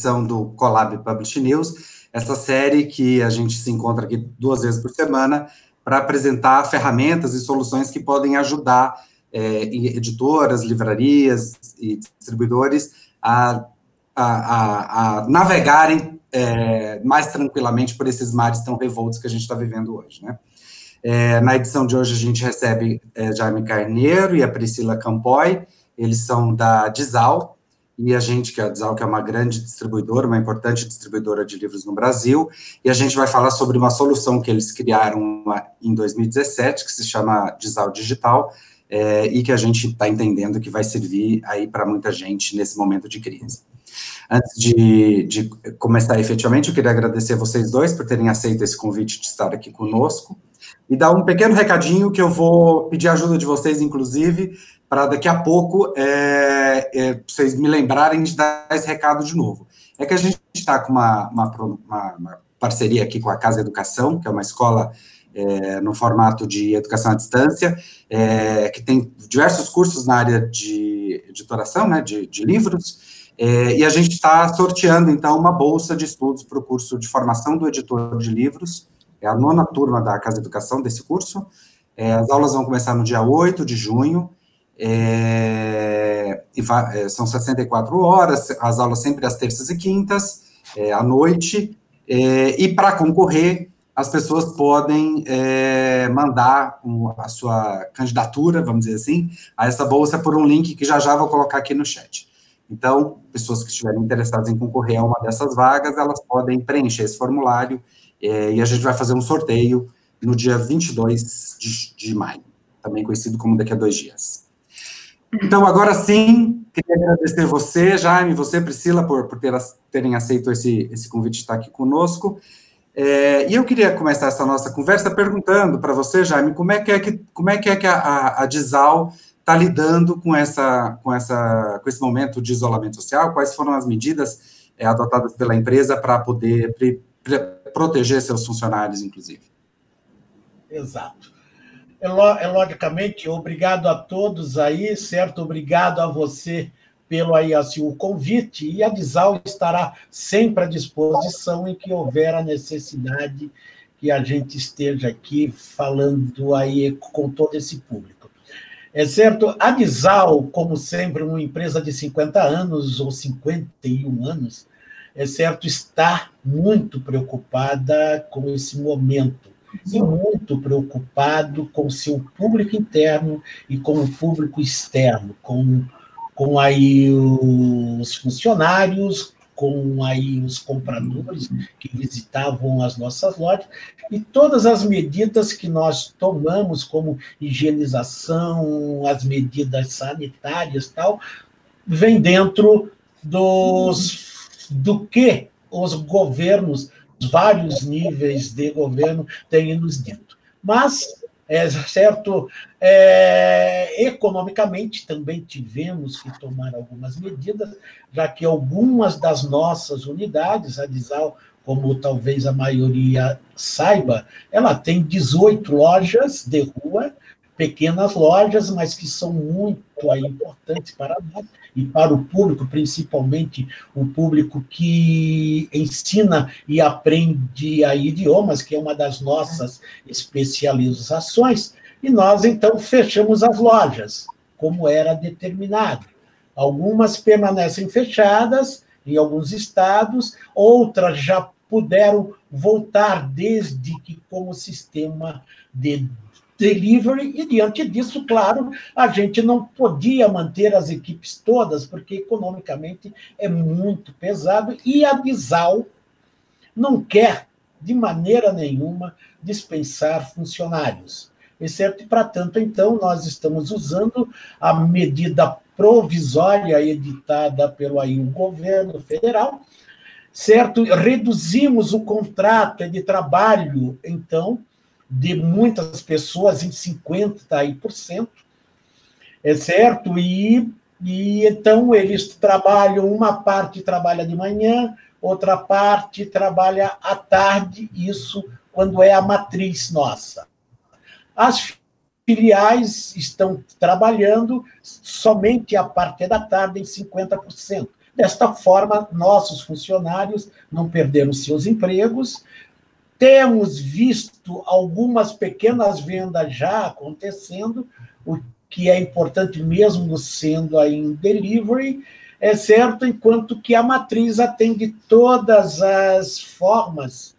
edição do Collab Publish News, essa série que a gente se encontra aqui duas vezes por semana para apresentar ferramentas e soluções que podem ajudar é, editoras, livrarias e distribuidores a, a, a, a navegarem é, mais tranquilamente por esses mares tão revoltos que a gente está vivendo hoje, né? É, na edição de hoje a gente recebe é, Jaime Carneiro e a Priscila Campoy, eles são da Dizal, e a gente, que é a Dizal, que é uma grande distribuidora, uma importante distribuidora de livros no Brasil, e a gente vai falar sobre uma solução que eles criaram em 2017, que se chama Dizal Digital, é, e que a gente está entendendo que vai servir aí para muita gente nesse momento de crise. Antes de, de, começar efetivamente, eu queria agradecer vocês dois por terem aceito esse convite de estar aqui conosco e dar um pequeno recadinho que eu vou pedir ajuda de vocês, inclusive, para daqui a pouco é, é, vocês me lembrarem de dar esse recado de novo. É que a gente está com uma, uma, uma, uma, parceria aqui com a Casa Educação, que é uma escola é, no formato de educação à distância, é, que tem diversos cursos na área de editoração, né, de, de livros, é, e a gente está sorteando, então, uma bolsa de estudos para o curso de formação do editor de livros, é a nona turma da Casa Educação desse curso, é, as aulas vão começar no dia 8 de junho, é, é, são 64 horas, as aulas sempre às terças e quintas, é, à noite, é, e para concorrer, as pessoas podem é, mandar um, a sua candidatura, vamos dizer assim, a essa bolsa por um link que já já vou colocar aqui no chat. Então, pessoas que estiverem interessadas em concorrer a uma dessas vagas, elas podem preencher esse formulário é, e a gente vai fazer um sorteio no dia 22 de, de maio, também conhecido como daqui a dois dias. Então, agora sim, queria agradecer você, Jaime, você, Priscila, por, por ter, terem aceito esse, esse convite de estar aqui conosco. É, e eu queria começar essa nossa conversa perguntando para você, Jaime, como é que é que, como é, que, é que a, a, a está lidando com, essa, com, essa, com esse momento de isolamento social? Quais foram as medidas é, adotadas pela empresa para poder pre, pre, proteger seus funcionários, inclusive? Exato é, é logicamente, obrigado a todos aí, certo? Obrigado a você pelo aí assim, o convite, e a Disal estará sempre à disposição em que houver a necessidade que a gente esteja aqui falando aí com todo esse público. É certo, a Disal, como sempre, uma empresa de 50 anos ou 51 anos, é certo, está muito preocupada com esse momento e muito preocupado com o seu público interno e com o público externo, com, com aí os funcionários, com aí os compradores que visitavam as nossas lojas e todas as medidas que nós tomamos, como higienização, as medidas sanitárias tal, vem dentro dos do que os governos vários níveis de governo têm nos dito. Mas, é certo, é, economicamente também tivemos que tomar algumas medidas, já que algumas das nossas unidades, a Disal, como talvez a maioria saiba, ela tem 18 lojas de rua, pequenas lojas, mas que são muito aí, importantes para nós, e para o público, principalmente o público que ensina e aprende a idiomas, que é uma das nossas especializações, e nós então fechamos as lojas, como era determinado. Algumas permanecem fechadas em alguns estados, outras já puderam voltar desde que com o sistema de delivery, e diante disso, claro, a gente não podia manter as equipes todas, porque economicamente é muito pesado, e a Bisal não quer, de maneira nenhuma, dispensar funcionários. Exceto, para tanto, então, nós estamos usando a medida provisória editada pelo aí, o governo federal, certo? Reduzimos o contrato de trabalho, então, de muitas pessoas em 50%, é certo? E, e então eles trabalham, uma parte trabalha de manhã, outra parte trabalha à tarde, isso quando é a matriz nossa. As filiais estão trabalhando somente a parte da tarde em 50%, Desta forma, nossos funcionários não perderam seus empregos. Temos visto algumas pequenas vendas já acontecendo, o que é importante mesmo sendo aí em delivery, é certo, enquanto que a matriz atende todas as formas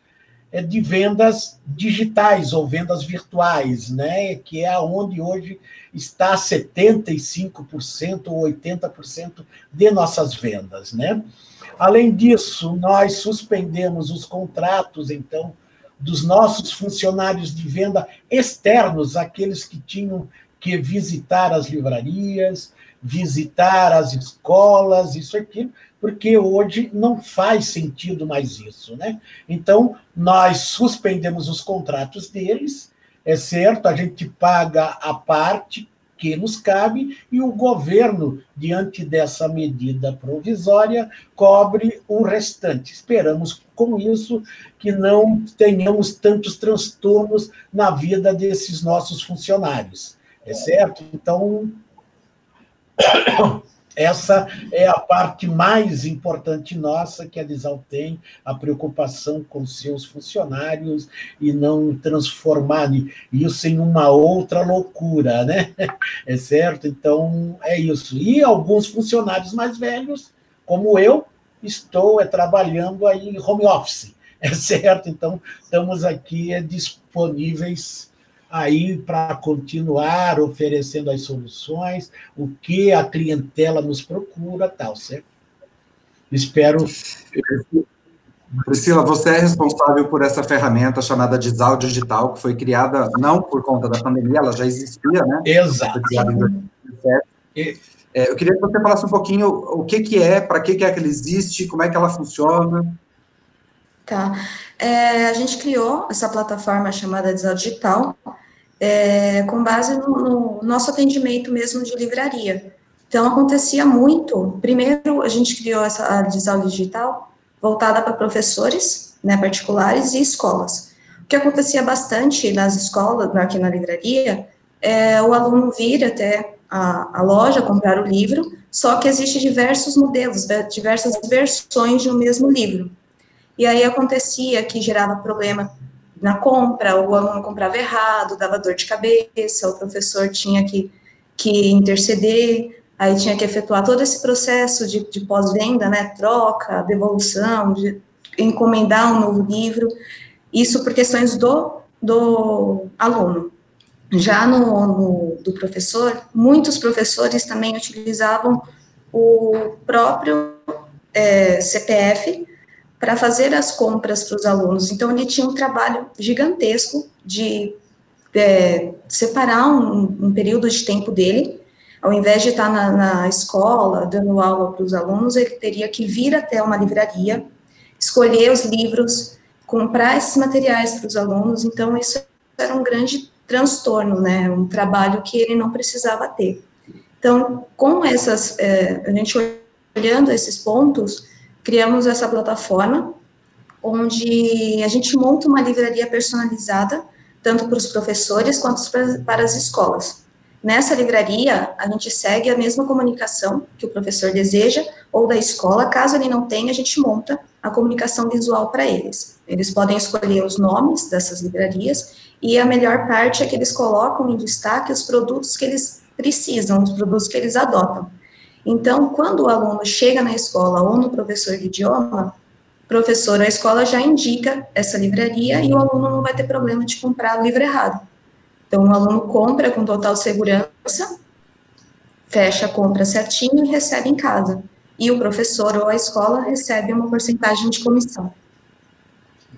é, de vendas digitais ou vendas virtuais, né? que é onde hoje está 75% ou 80% de nossas vendas. Né? Além disso, nós suspendemos os contratos, então, dos nossos funcionários de venda externos, aqueles que tinham que visitar as livrarias, visitar as escolas, isso aqui, porque hoje não faz sentido mais isso, né? Então, nós suspendemos os contratos deles, é certo, a gente paga a parte que nos cabe e o governo, diante dessa medida provisória, cobre o restante. Esperamos com isso que não tenhamos tantos transtornos na vida desses nossos funcionários. É certo? Então, essa é a parte mais importante nossa que a Disal tem, a preocupação com seus funcionários e não transformar isso em uma outra loucura, né? É certo? Então, é isso. E alguns funcionários mais velhos, como eu, estou é, trabalhando aí em home office, é certo? Então, estamos aqui é, disponíveis aí para continuar oferecendo as soluções, o que a clientela nos procura, tal, certo? Espero. Priscila, você é responsável por essa ferramenta chamada Disal Digital, que foi criada não por conta da pandemia, ela já existia, né? Exato. É, eu queria que você falasse um pouquinho o que, que é, para que, que é que ela existe, como é que ela funciona. Tá. É, a gente criou essa plataforma chamada Disal Digital, é, com base no, no, nosso atendimento mesmo de livraria. Então, acontecia muito. Primeiro, a gente criou essa a Digital Digital voltada para professores né, particulares e escolas. O que acontecia bastante nas escolas, aqui na livraria, é o aluno vir até a, a loja comprar o livro, só que existe diversos modelos, diversas versões de um mesmo livro. E aí acontecia que gerava problema na compra, o aluno comprava errado, dava dor de cabeça, o professor tinha que, que interceder, aí tinha que efetuar todo esse processo de, de pós-venda, né, troca, devolução, de encomendar um novo livro, isso por questões do, do aluno. Já no, no do professor, muitos professores também utilizavam o próprio é, CPF para fazer as compras para os alunos. Então, ele tinha um trabalho gigantesco de é, separar um, um, período de tempo dele. Ao invés de estar na, na escola, dando aula para os alunos, ele teria que vir até uma livraria, escolher os livros, comprar esses materiais para os alunos. Então, isso era um grande transtorno, né? Um trabalho que ele não precisava ter. Então, com essas, é, a gente olhando esses pontos, criamos essa plataforma onde a gente monta uma livraria personalizada, tanto para os professores quanto para as escolas. Nessa livraria, a gente segue a mesma comunicação que o professor deseja, ou da escola, caso ele não tenha, a gente monta a comunicação visual para eles. Eles podem escolher os nomes dessas livrarias, e a melhor parte é que eles colocam em destaque os produtos que eles precisam, os produtos que eles adotam. Então, quando o aluno chega na escola ou no professor de idioma, professor, a escola já indica essa livraria e o aluno não vai ter problema de comprar o livro errado. Então, o aluno compra com total segurança, fecha a compra certinho e recebe em casa. E o professor ou a escola recebe uma porcentagem de comissão.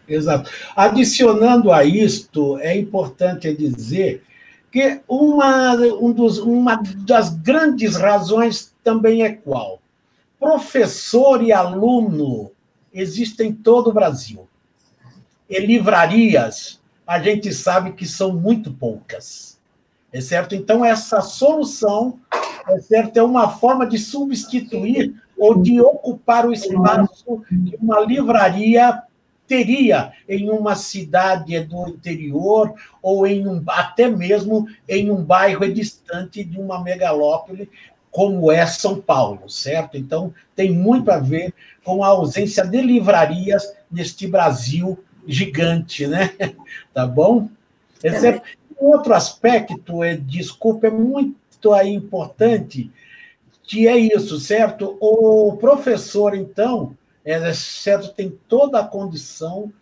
Exato. Adicionando a isto, é importante dizer que uma, um dos, uma das grandes razões também é qual? Professor e aluno existem em todo o Brasil. E livrarias, a gente sabe que são muito poucas. É certo? Então, essa solução é, certo? é uma forma de substituir ou de ocupar o espaço que uma livraria teria em uma cidade do interior ou em um, até mesmo em um bairro distante de uma megalópole, como é São Paulo, certo? Então, tem muito a ver com a ausência de livrarias neste Brasil gigante, né? Tá bom? Esse é, outro aspecto, é, desculpa, é muito aí importante, que é isso, certo? O professor, então, é certo, tem toda a condição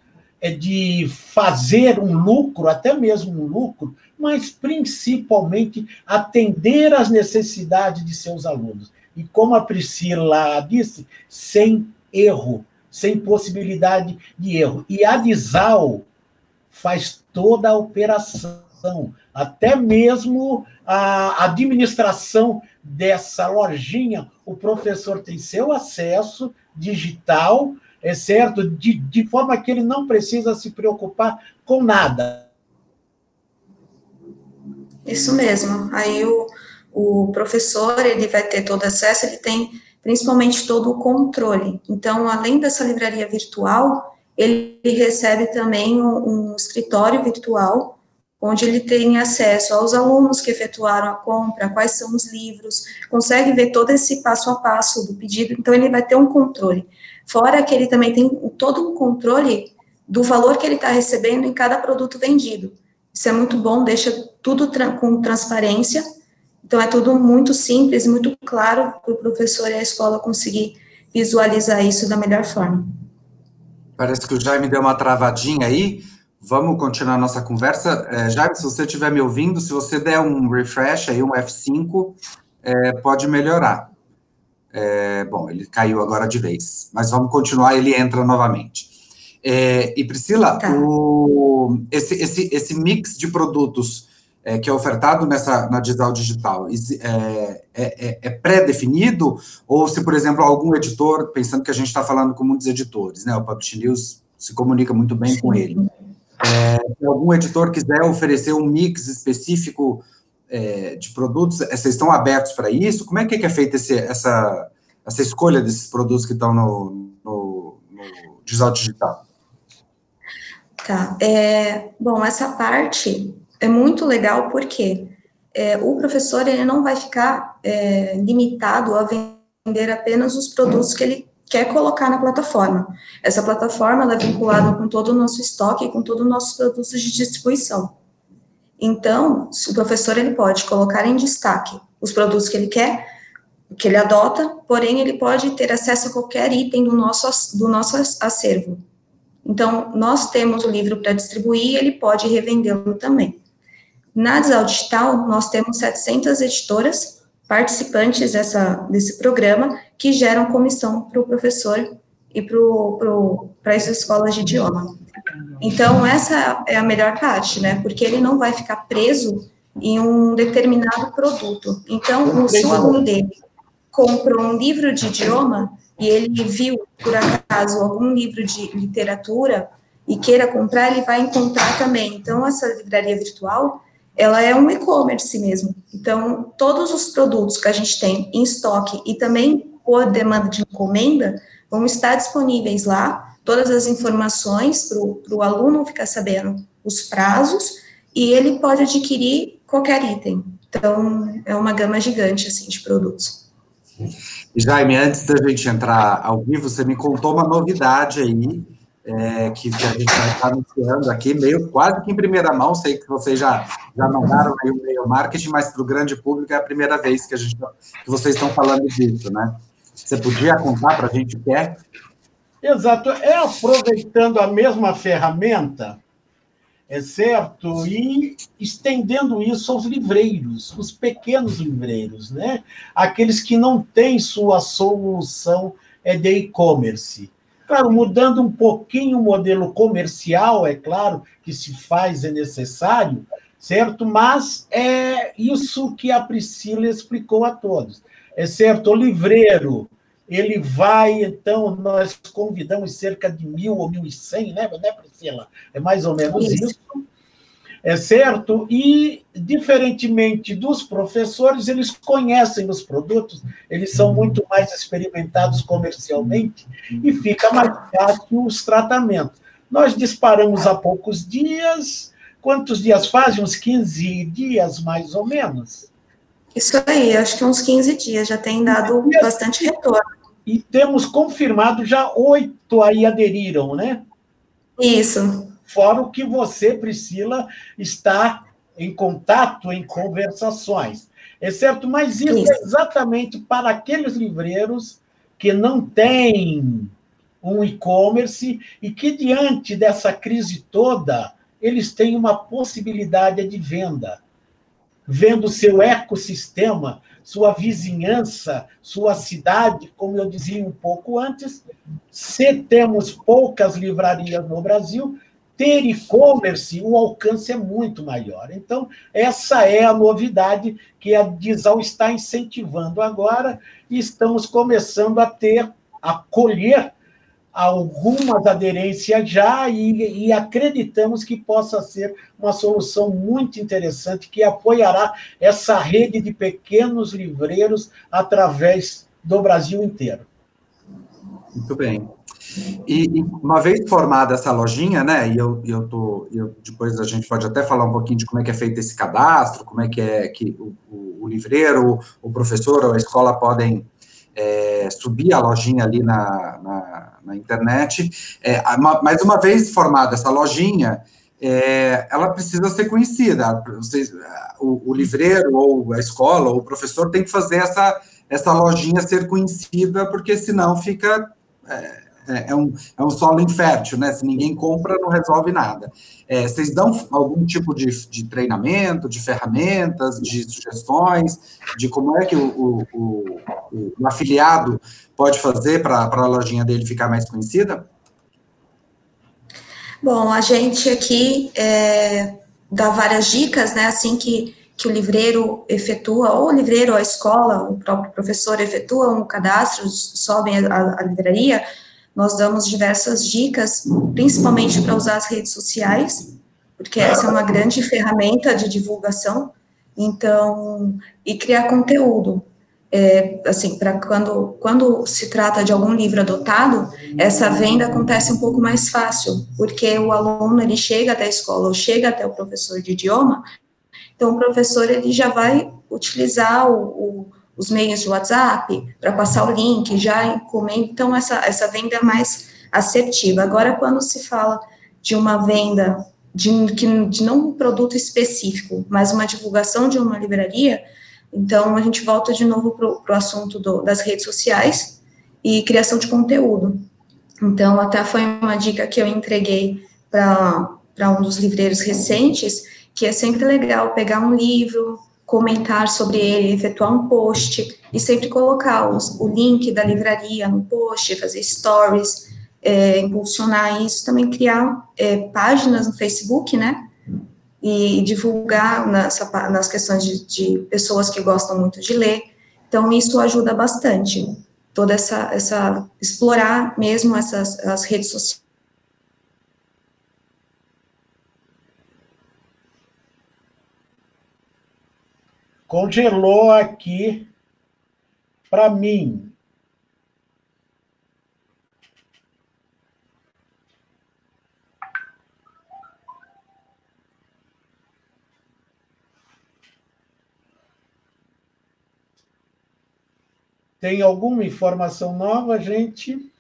de fazer um lucro, até mesmo um lucro, mas principalmente atender às necessidades de seus alunos. E como a Priscila disse, sem erro, sem possibilidade de erro. E a Disal faz toda a operação, até mesmo a administração dessa lojinha, o professor tem seu acesso digital, é certo? De, de forma que ele não precisa se preocupar com nada. Isso mesmo. Aí o, o professor ele vai ter todo acesso, ele tem principalmente todo o controle. Então, além dessa livraria virtual, ele recebe também um, um escritório virtual, onde ele tem acesso aos alunos que efetuaram a compra, quais são os livros, consegue ver todo esse passo a passo do pedido, então ele vai ter um controle. Fora que ele também tem todo um controle do valor que ele está recebendo em cada produto vendido. Isso é muito bom, deixa tudo tra com transparência. Então, é tudo muito simples, muito claro para o professor e a escola conseguir visualizar isso da melhor forma. Parece que o Jaime deu uma travadinha aí. Vamos continuar a nossa conversa. É, Jaime, se você estiver me ouvindo, se você der um refresh aí, um F5, é, pode melhorar. É, bom, ele caiu agora de vez, mas vamos continuar, ele entra novamente. É, e Priscila, tá. o, esse, esse, esse mix de produtos é, que é ofertado nessa na Digital Digital é, é, é, é pré-definido? Ou se, por exemplo, algum editor, pensando que a gente está falando com muitos editores, né? O Publish News se comunica muito bem Sim. com ele. Se algum editor quiser oferecer um mix específico é, de produtos, é, vocês estão abertos para isso? Como é que é, feita essa, essa escolha desses produtos que estão no, no, no Digital Digital? Tá. É, bom, essa parte é muito legal porque é, o professor ele não vai ficar é, limitado a vender apenas os produtos que ele quer colocar na plataforma. Essa plataforma é vinculada com todo o nosso estoque, com todos os nossos produtos de distribuição. Então, o professor ele pode colocar em destaque os produtos que ele quer, que ele adota, porém ele pode ter acesso a qualquer item do nosso, do nosso acervo. Então, nós temos o livro para distribuir e ele pode revendê-lo também. Na Desal Digital, nós temos 700 editoras participantes dessa, desse programa que geram comissão para o professor e para as escolas de idioma. Então, essa é a melhor parte, né? Porque ele não vai ficar preso em um determinado produto. Então, se o aluno dele comprou um livro de idioma e ele viu, por acaso, algum livro de literatura e queira comprar, ele vai encontrar também. Então, essa livraria virtual, ela é um e-commerce mesmo. Então, todos os produtos que a gente tem em estoque e também por demanda de encomenda vão estar disponíveis lá todas as informações para o aluno ficar sabendo os prazos e ele pode adquirir qualquer item. Então, é uma gama gigante, assim, de produtos. Jaime, antes da gente entrar ao vivo, você me contou uma novidade aí, é, que, a gente vai estar anunciando aqui, meio quase que em primeira mão, sei que vocês já, já mandaram aí o meio marketing, mas para o grande público é a primeira vez que, a gente, que vocês estão falando disso, né? Você podia contar para a gente o que é? Exato. É aproveitando a mesma ferramenta, é certo? E estendendo isso aos livreiros, os pequenos livreiros, né? Aqueles que não têm sua solução é de e-commerce. Claro, mudando um pouquinho o modelo comercial, é claro que se faz, é necessário, certo? Mas é isso que a Priscila explicou a todos. É certo, o livreiro, ele vai, então, nós convidamos cerca de mil ou mil e cem, né, né, Priscila? É mais ou menos isso. isso. É certo? E, diferentemente dos professores, eles conhecem os produtos, eles são muito mais experimentados comercialmente e fica mais fácil os tratamentos. Nós disparamos há poucos dias. Quantos dias fazem? Uns 15 dias, mais ou menos? Isso aí, acho que uns 15 dias já tem dado bastante retorno. E temos confirmado já oito aí aderiram, né? Isso. Fora o que você, Priscila, está em contato, em conversações. É certo? Mas isso, é exatamente para aqueles livreiros que não têm um e-commerce e que, diante dessa crise toda, eles têm uma possibilidade de venda. Vendo seu ecossistema, sua vizinhança, sua cidade, como eu dizia um pouco antes, se temos poucas livrarias no Brasil, ter e-commerce, o alcance é muito maior. Então, essa é a novidade que a Disal está incentivando agora e estamos começando a ter, a colher algumas aderências já e, e, acreditamos que possa ser uma solução muito interessante que apoiará essa rede de pequenos livreiros através do Brasil inteiro. Muito bem. E, uma vez formada essa lojinha, né? E eu, eu tô, eu, depois a gente pode até falar um pouquinho de como é que é feito esse cadastro, como é que é que o, o, o livreiro, o professor ou a escola podem é, subir a lojinha ali na, na, na internet. É, mas uma vez formada essa lojinha, é, ela precisa ser conhecida. Vocês, o, o, livreiro, ou a escola, ou o professor tem que fazer essa, essa lojinha ser conhecida, porque senão fica. É, é, é, um, é um solo infértil, né? Se ninguém compra, não resolve nada. É, vocês dão algum tipo de, de treinamento, de ferramentas, de sugestões, de como é que o, o, o, o afiliado pode fazer para a lojinha dele ficar mais conhecida? Bom, a gente aqui é, dá várias dicas, né? Assim que, que o livreiro efetua, ou o livreiro, a escola, o próprio professor efetua um cadastro, sobem a, a livraria, nós damos diversas dicas, principalmente para usar as redes sociais, porque essa é uma grande ferramenta de divulgação. Então, e criar conteúdo. É, assim, para quando, quando se trata de algum livro adotado, essa venda acontece um pouco mais fácil, porque o aluno ele chega até a escola ou chega até o professor de idioma, então o professor ele já vai utilizar o, o os meios de WhatsApp para passar o link, já encomenda, então essa, essa venda é mais assertiva. Agora, quando se fala de uma venda de, de não um produto específico, mas uma divulgação de uma livraria, então a gente volta de novo para o assunto do, das redes sociais e criação de conteúdo. Então, até foi uma dica que eu entreguei para um dos livreiros recentes, que é sempre legal pegar um livro, comentar sobre ele, efetuar um post e sempre colocar os, o link da livraria no post, fazer stories, é, impulsionar isso, também criar é, páginas no Facebook, né? E divulgar nessa, nas questões de, de, pessoas que gostam muito de ler. Então, isso ajuda bastante. Toda essa, essa explorar mesmo essas as redes sociais congelou aqui para mim. Tem alguma informação nova, gente?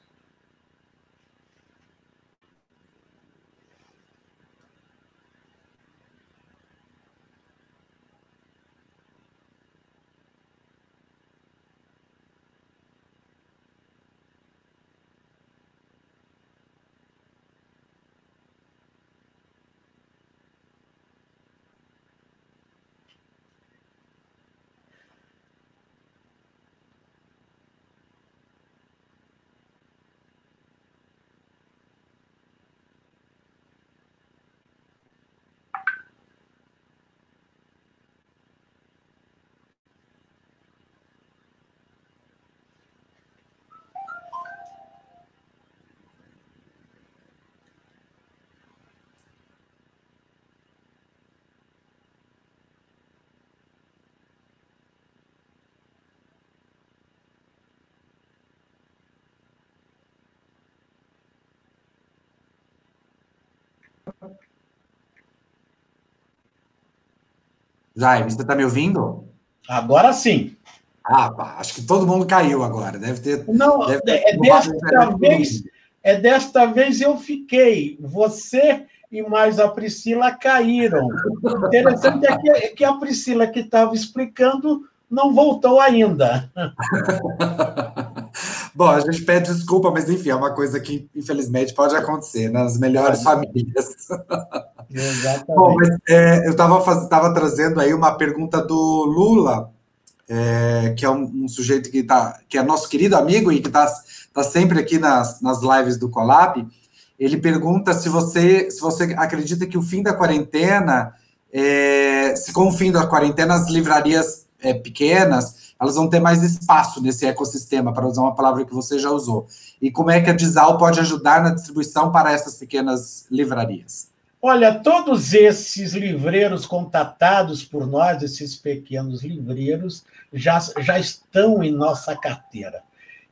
Jaime, você está me ouvindo? Agora sim. Ah, pá, acho que todo mundo caiu agora. Deve ter. Não, deve ter é, desta vez, é desta vez eu fiquei. Você e mais a Priscila caíram. Interessante é que, é que a Priscila que estava explicando não voltou ainda. Bom, a gente pede desculpa, mas enfim, é uma coisa que, infelizmente, pode acontecer nas melhores famílias. Exatamente. Bom, mas é, eu estava trazendo aí uma pergunta do Lula, é, que é um, um, sujeito que, tá, que é nosso querido amigo e que está tá sempre aqui nas, nas lives do Colab. Ele pergunta se você, se você acredita que o fim da quarentena, é, se com o fim da quarentena as livrarias é, pequenas, elas vão ter mais espaço nesse ecossistema, para usar uma palavra que você já usou. E como é que a Dizal pode ajudar na distribuição para essas pequenas livrarias? Olha, todos esses livreiros contatados por nós, esses pequenos livreiros, já, já estão em nossa carteira.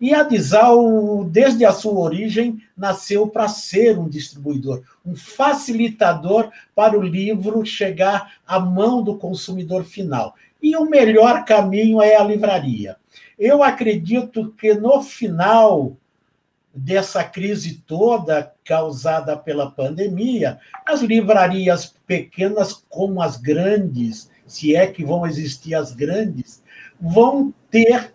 E a Dizal, desde a sua origem, nasceu para ser um distribuidor, um facilitador para o livro chegar à mão do consumidor final. E o melhor caminho é a livraria. Eu acredito que no final dessa crise toda causada pela pandemia, as livrarias pequenas como as grandes, se é que vão existir as grandes, vão ter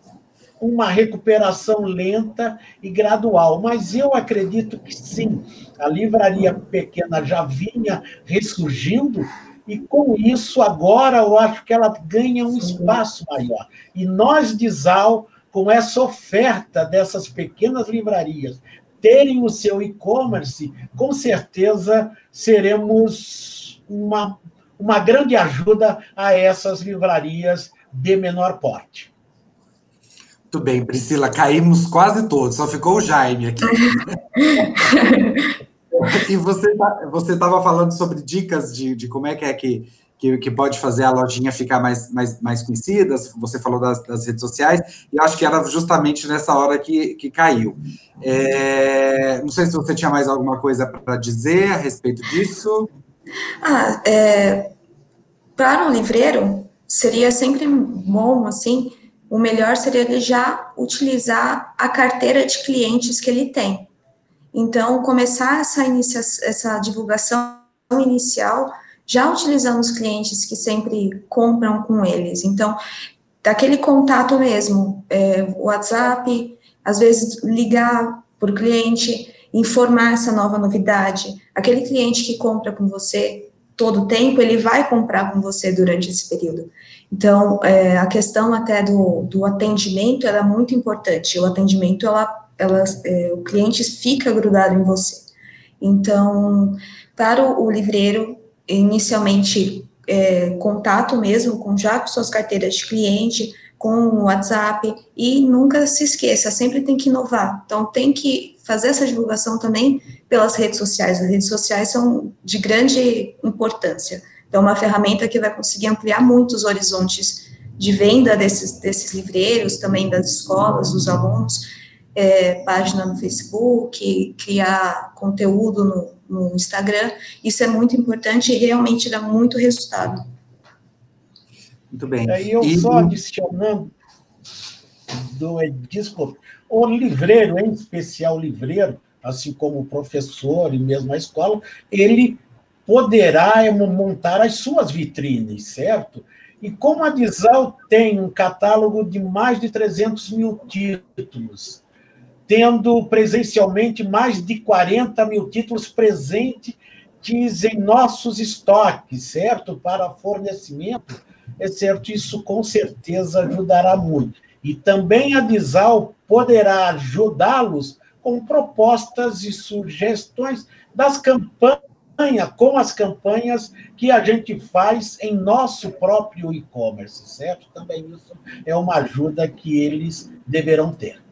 uma recuperação lenta e gradual, mas eu acredito que sim, a livraria pequena já vinha ressurgindo e com isso agora eu acho que ela ganha um espaço maior. E nós de Zal, com essa oferta dessas pequenas livrarias, terem o seu e-commerce, com certeza seremos uma, uma grande ajuda a essas livrarias de menor porte. Muito bem, Priscila, caímos quase todos, só ficou o Jaime aqui. e você tá, você estava falando sobre dicas de, de como é que é que, que, que, pode fazer a lojinha ficar mais, mais, mais conhecida. Você falou das, das redes sociais, e acho que era justamente nessa hora que, que caiu. É, não sei se você tinha mais alguma coisa para dizer a respeito disso. Ah, é, para um livreiro, seria sempre bom, assim, o melhor seria ele já utilizar a carteira de clientes que ele tem. Então, começar essa, inicia, essa divulgação inicial já utilizando os clientes que sempre compram com eles. Então, daquele contato mesmo, é, WhatsApp, às vezes ligar para o cliente, informar essa nova novidade. Aquele cliente que compra com você todo tempo, ele vai comprar com você durante esse período. Então, é, a questão até do, do atendimento é muito importante. O atendimento, ela, ela, é, o cliente fica grudado em você. Então, para o, livreiro, inicialmente, é, contato mesmo com já com suas carteiras de cliente, com o WhatsApp, e nunca se esqueça, sempre tem que inovar. Então, tem que fazer essa divulgação também pelas redes sociais. As redes sociais são de grande importância então, uma ferramenta que vai conseguir ampliar muito os horizontes de venda desses, desses livreiros, também das escolas, dos alunos, é, página no Facebook, criar conteúdo no, no Instagram. Isso é muito importante e realmente dá muito resultado. Muito bem. Aí eu e... só adicionando do desculpa, o livreiro, em especial o livreiro, assim como o professor e mesmo a escola, ele poderá montar as suas vitrines, certo? E como a Dizal tem um catálogo de mais de 300 mil títulos, tendo presencialmente mais de 40 mil títulos presentes em nossos estoques, certo? Para fornecimento, é certo? Isso com certeza ajudará muito. E também a Dizal poderá ajudá-los com propostas e sugestões das campanhas com as campanhas que a gente faz em nosso próprio e-commerce, certo? Também isso é uma ajuda que eles deverão ter.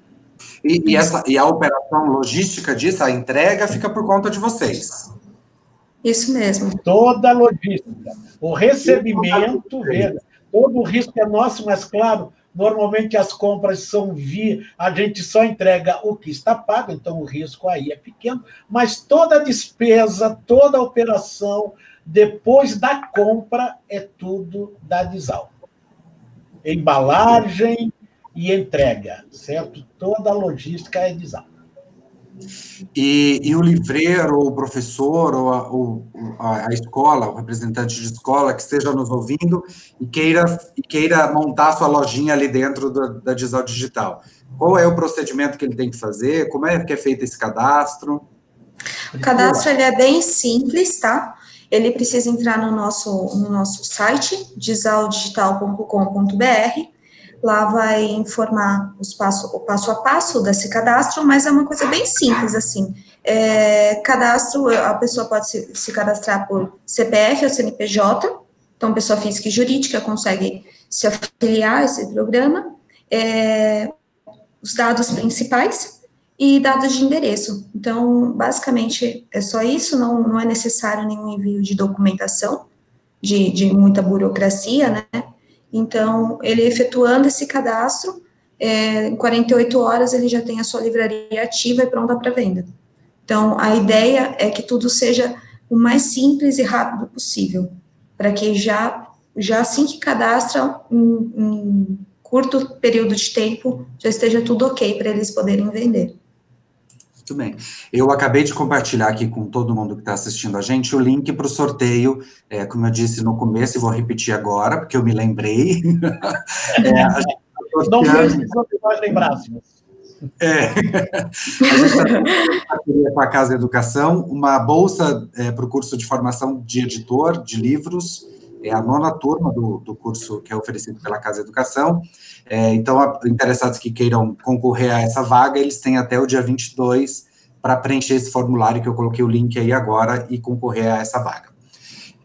E, e, essa, e a operação logística disso, a entrega, fica por conta de vocês. Isso mesmo. Toda a logística. O recebimento, todo o risco é nosso, mas claro, Normalmente as compras são via, a gente só entrega o que está pago, então o risco aí é pequeno, mas toda a despesa, toda a operação depois da compra é tudo da Disal. embalagem e entrega, certo? Toda a logística é design. E, e, o livreiro, ou o professor, ou a, ou a, a, escola, o representante de escola que esteja nos ouvindo e queira, e queira montar sua lojinha ali dentro da, da Diesel Digital. Qual é o procedimento que ele tem que fazer? Como é que é feito esse cadastro? O cadastro ele é bem simples, tá? Ele precisa entrar no nosso, no nosso site, disaldigital.com.br, Lá vai informar os passo, o passo a passo desse cadastro, mas é uma coisa bem simples, assim. É, cadastro, a pessoa pode se, se cadastrar por CPF ou CNPJ, então pessoa física e jurídica consegue se afiliar a esse programa. É, os dados principais e dados de endereço. Então, basicamente, é só isso, não, não é necessário nenhum envio de documentação, de, de muita burocracia, né? Então, ele efetuando esse cadastro, é, em 48 horas ele já tem a sua livraria ativa e pronta para venda. Então, a ideia é que tudo seja o mais simples e rápido possível, para que já, já assim que cadastra, em, em curto período de tempo, já esteja tudo ok para eles poderem vender. Muito bem. Eu acabei de compartilhar aqui com todo mundo que está assistindo a gente o link para o sorteio, é, como eu disse no começo, e vou repetir agora, porque eu me lembrei. é, a gente tá Não precisou que nós lembrássemos. É. A gente está com a Casa Educação, uma bolsa é, para o curso de formação de editor de livros, é a nona turma do, do curso que é oferecido pela Casa Educação. É, então, interessados que queiram concorrer a essa vaga, eles têm até o dia 22 para preencher esse formulário que eu coloquei o link aí agora e concorrer a essa vaga.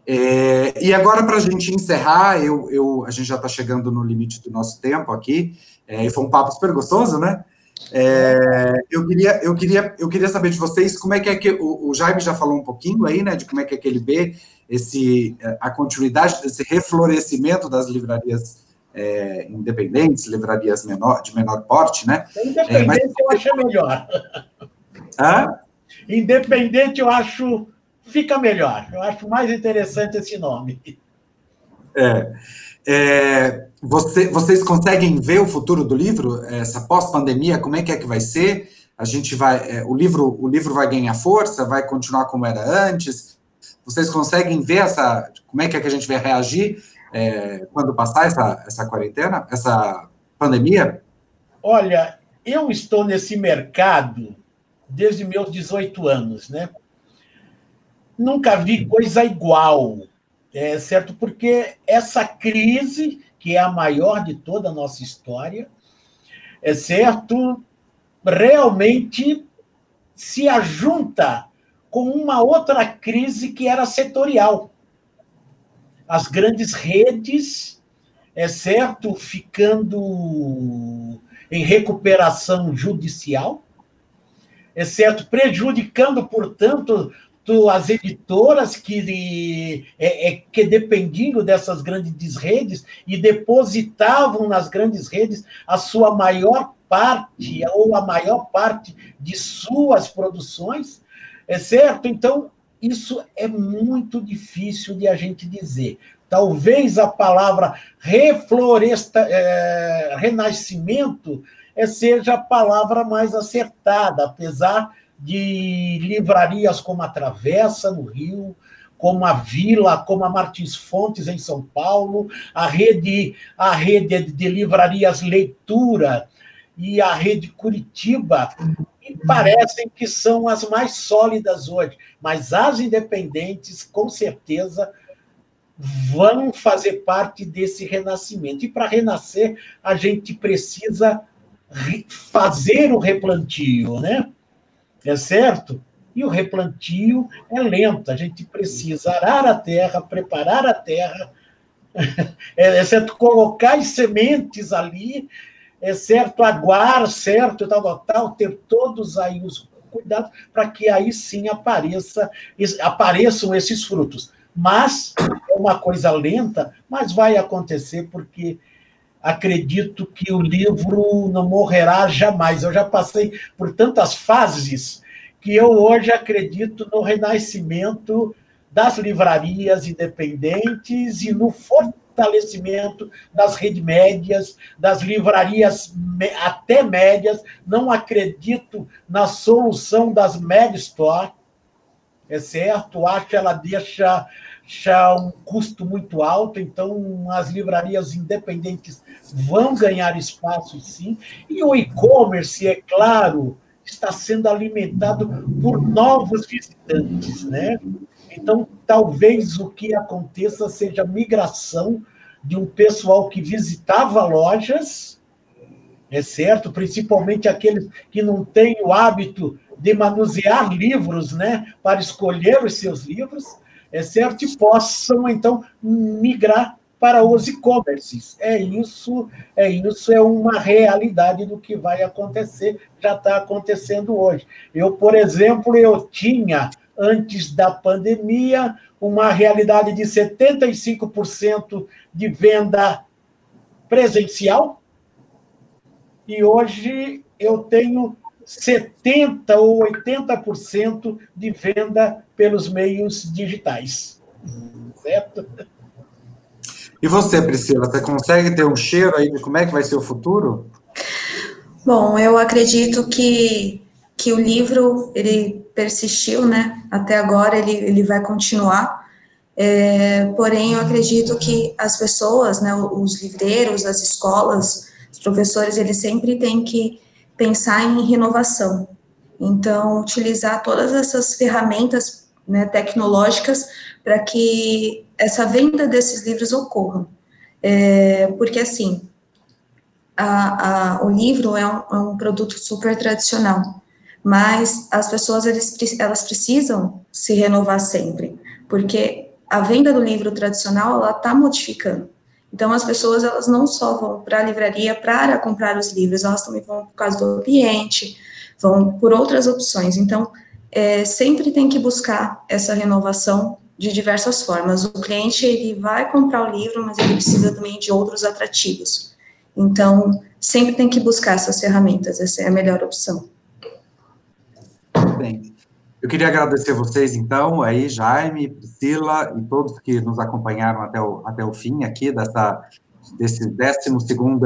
É, e agora, para a gente encerrar, eu, eu, a gente já está chegando no limite do nosso tempo aqui, é, e foi um papo super gostoso, né? É, eu, queria, eu, queria, eu queria saber de vocês como é que é que o, o Jaime já falou um pouquinho aí, né, de como é que é que ele vê esse, a continuidade desse reflorescimento das livrarias é, independentes, livrarias menor, de menor porte, né? Independente é, mas... eu acho melhor. Hã? Independente eu acho fica melhor. Eu acho mais interessante esse nome. É. é você, vocês conseguem ver o futuro do livro, essa pós-pandemia, como é que é que vai ser? A gente vai, é, o livro, o livro vai ganhar força, vai continuar como era antes? Vocês conseguem ver essa, como é que é que a gente vai reagir é, quando passar essa, essa quarentena, essa pandemia? Olha, eu estou nesse mercado desde meus 18 anos, né? Nunca vi coisa igual, é certo? Porque essa crise, que é a maior de toda a nossa história, é certo? Realmente se ajunta com uma outra crise que era setorial as grandes redes, é certo, ficando em recuperação judicial, é certo, prejudicando, portanto, as editoras que, é, é, que dependiam dessas grandes redes e depositavam nas grandes redes a sua maior parte, ou a maior parte de suas produções, é certo? Então, isso é muito difícil de a gente dizer. Talvez a palavra refloresta, é, renascimento é, seja a palavra mais acertada, apesar de livrarias como a Travessa, no Rio, como a Vila, como a Martins Fontes, em São Paulo, a rede, a rede de livrarias Leitura e a rede Curitiba, e parecem que são as mais sólidas hoje, mas as independentes, com certeza, vão fazer parte desse renascimento. E para renascer, a gente precisa fazer o replantio, né? É certo? E o replantio é lento, a gente precisa arar a terra, preparar a terra, é certo? Colocar as sementes ali é certo aguar, certo, tal, tal, tal, ter todos aí os cuidados para que aí sim apareça, apareçam esses frutos. Mas é uma coisa lenta, mas vai acontecer porque acredito que o livro não morrerá jamais. Eu já passei por tantas fases que eu hoje acredito no renascimento das livrarias independentes e no fortalecimento fortalecimento das redes médias, das livrarias até médias. Não acredito na solução das mega store, é certo? Acho que ela deixa, deixa um custo muito alto, então as livrarias independentes vão ganhar espaço, sim. E o e-commerce, é claro, está sendo alimentado por novos visitantes, né? Então, talvez o que aconteça seja a migração de um pessoal que visitava lojas, é certo? Principalmente aqueles que não têm o hábito de manusear livros, né? Para escolher os seus livros, é certo? E possam, então, migrar para os e-commerces. É isso, é isso, é uma realidade do que vai acontecer, já está acontecendo hoje. Eu, por exemplo, eu tinha antes da pandemia, uma realidade de 75% de venda presencial, e hoje eu tenho 70% ou 80% de venda pelos meios digitais. Certo? E você, Priscila, você consegue ter um cheiro aí de como é que vai ser o futuro? Bom, eu acredito que, que o livro, ele persistiu, né? Até agora ele, ele vai continuar. É, porém, eu acredito que as pessoas, né, os livreiros, as escolas, os professores, eles sempre têm que pensar em renovação. Então, utilizar todas essas ferramentas né, tecnológicas para que essa venda desses livros ocorra. É, porque, assim, a, a, o livro é um, é um produto super tradicional mas as pessoas eles, elas precisam se renovar sempre, porque a venda do livro tradicional ela está modificando. Então as pessoas elas não só vão para a livraria para comprar os livros, elas também vão por causa do ambiente, vão por outras opções. Então é, sempre tem que buscar essa renovação de diversas formas. O cliente ele vai comprar o livro, mas ele precisa também de outros atrativos. Então sempre tem que buscar essas ferramentas. Essa é a melhor opção bem. Eu queria agradecer vocês, então, aí, Jaime, Priscila e todos que nos acompanharam até o, até o fim aqui dessa, desse 12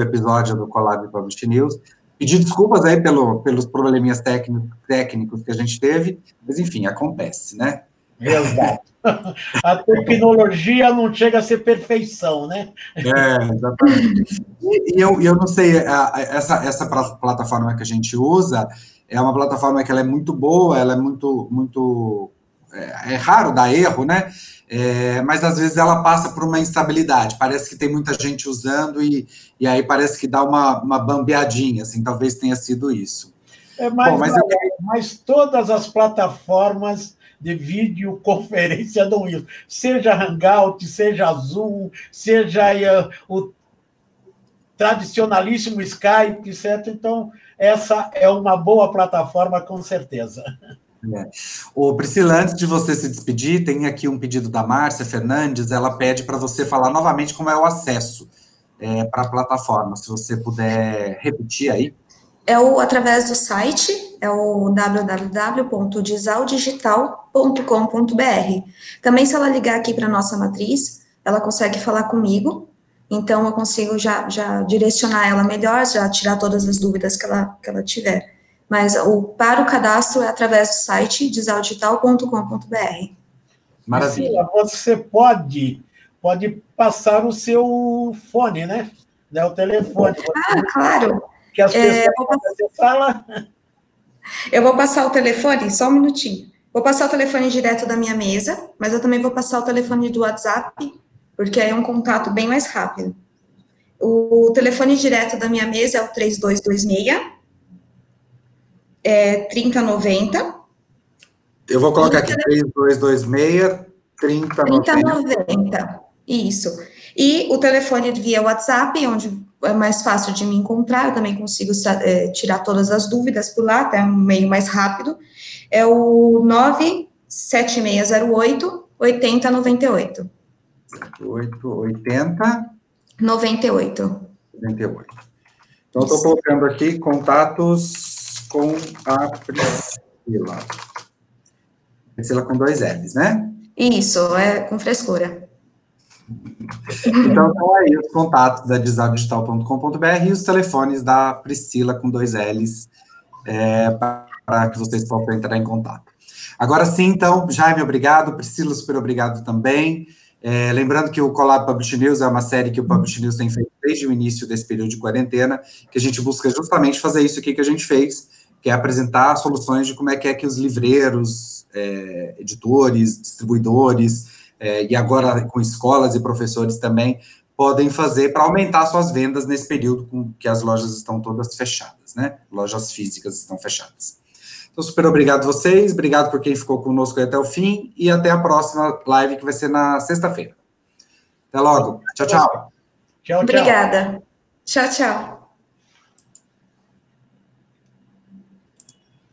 episódio do Collab Publish News. Pedir desculpas aí pelo, pelos probleminhas técnico, técnicos que a gente teve, mas, enfim, acontece, né? Exato. A tecnologia não chega a ser perfeição, né? É, exatamente. E, e eu, eu não sei, a, a, essa, essa plataforma que a gente usa, é uma plataforma que ela é muito boa, ela é muito, muito é, é raro dar erro, né? É, mas às vezes ela passa por uma instabilidade. Parece que tem muita gente usando e, e aí parece que dá uma, uma bambeadinha, assim, talvez tenha sido isso. É, mas, Bom, mas, eu... mas todas as plataformas de videoconferência dão isso. Seja Hangout, seja Zoom, seja uh, o tradicionalíssimo Skype, certo? Então, essa é uma boa plataforma, com certeza. É. Ô, Priscila, antes de você se despedir, tem aqui um pedido da Márcia Fernandes. Ela pede para você falar novamente como é o acesso é, para a plataforma. Se você puder repetir aí. É o através do site, é o www.disaldigital.com.br. Também, se ela ligar aqui para a nossa matriz, ela consegue falar comigo então, eu consigo já, já direcionar ela melhor, já tirar todas as dúvidas que ela, que ela tiver. Mas o, para o cadastro é através do site disaldigital.com.br. Maravilha. Você pode, pode passar o seu fone, né? né? O telefone. Ah, claro. Que as pessoas é, você fala. Eu vou passar o telefone, só um minutinho. Vou passar o telefone direto da minha mesa, mas eu também vou passar o telefone do WhatsApp porque aí é um contato bem mais rápido. O telefone direto da minha mesa é o 3226 é 3090. Eu vou colocar aqui, 3226 3090. 3090, isso. E o telefone via WhatsApp, onde é mais fácil de me encontrar, eu também consigo é, tirar todas as dúvidas por lá, até um meio mais rápido, é o 97608 8098. 8, 80. 98. 98. Então, estou colocando aqui contatos com a Priscila. Priscila com dois L's, né? Isso, é com frescura. Então, estão aí os contatos da design.digital.com.br e os telefones da Priscila com dois L's é, para que vocês possam entrar em contato. Agora sim, então, Jaime, obrigado, Priscila, super obrigado também. É, lembrando que o Collab Publish News é uma série que o Publish News tem feito desde o início desse período de quarentena, que a gente busca justamente fazer isso aqui que a gente fez, que é apresentar soluções de como é que é que os livreiros, é, editores, distribuidores, é, e agora com escolas e professores também, podem fazer para aumentar suas vendas nesse período com que as lojas estão todas fechadas, né? Lojas físicas estão fechadas. Então, super obrigado a vocês, obrigado por quem ficou conosco até o fim e até a próxima live que vai ser na sexta-feira. Até logo. Tchau, tchau. Tchau, tchau. Obrigada. Tchau, tchau.